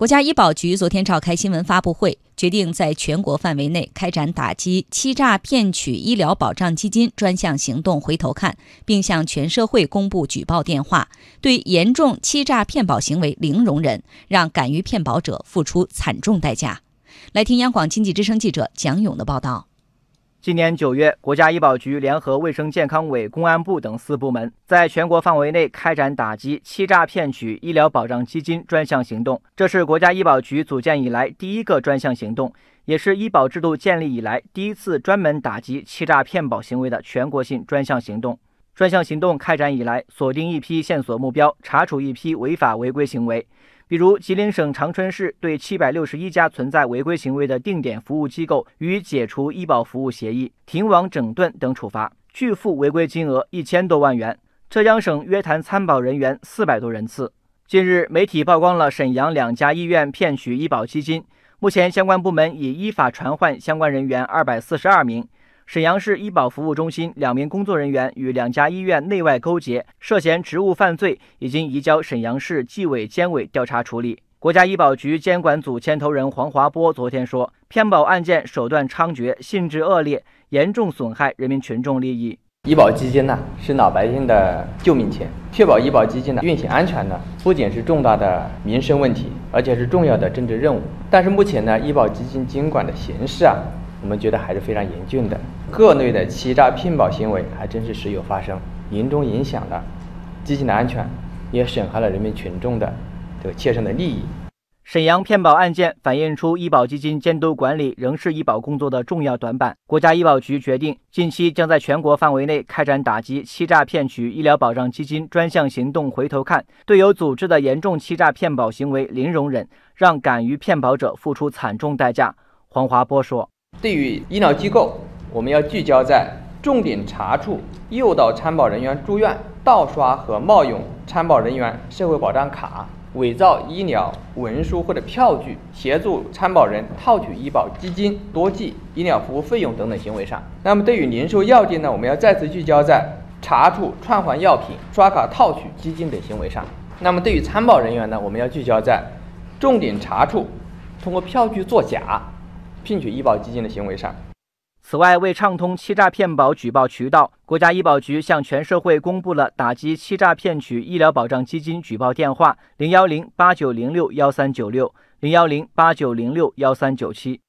国家医保局昨天召开新闻发布会，决定在全国范围内开展打击欺诈骗取医疗保障基金专项行动。回头看，并向全社会公布举报电话，对严重欺诈骗保行为零容忍，让敢于骗保者付出惨重代价。来听央广经济之声记者蒋勇的报道。今年九月，国家医保局联合卫生健康委、公安部等四部门，在全国范围内开展打击欺诈骗取医疗保障基金专项行动。这是国家医保局组建以来第一个专项行动，也是医保制度建立以来第一次专门打击欺诈骗保行为的全国性专项行动。专项行动开展以来，锁定一批线索目标，查处一批违法违规行为。比如，吉林省长春市对七百六十一家存在违规行为的定点服务机构予以解除医保服务协议、停网整顿等处罚，拒付违规金额一千多万元。浙江省约谈参保人员四百多人次。近日，媒体曝光了沈阳两家医院骗取医保基金，目前相关部门已依法传唤相关人员二百四十二名。沈阳市医保服务中心两名工作人员与两家医院内外勾结，涉嫌职务犯罪，已经移交沈阳市纪委监委调查处理。国家医保局监管组牵头人黄华波昨天说，骗保案件手段猖獗，性质恶劣，严重损害人民群众利益。医保基金呢，是老百姓的救命钱，确保医保基金的运行安全呢，不仅是重大的民生问题，而且是重要的政治任务。但是目前呢，医保基金监管的形势啊。我们觉得还是非常严峻的，各类的欺诈骗保行为还真是时有发生，严重影响了基金的安全，也损害了人民群众的这个切身的利益。沈阳骗保案件反映出医保基金监督管理仍是医保工作的重要短板。国家医保局决定，近期将在全国范围内开展打击欺诈骗取医疗保障基金专项行动。回头看，对有组织的严重欺诈骗保行为零容忍，让敢于骗保者付出惨重代价。黄华波说。对于医疗机构，我们要聚焦在重点查处诱导参保人员住院、盗刷和冒用参保人员社会保障卡、伪造医疗文书或者票据、协助参保人套取医保基金、多计医疗服务费用等等行为上。那么，对于零售药店呢，我们要再次聚焦在查处串换药品、刷卡套取基金等行为上。那么，对于参保人员呢，我们要聚焦在重点查处通过票据作假。骗取医保基金的行为上。此外，为畅通欺诈骗保举报渠道，国家医保局向全社会公布了打击欺诈骗取医疗保障基金举报电话：零幺零八九零六幺三九六零幺零八九零六幺三九七。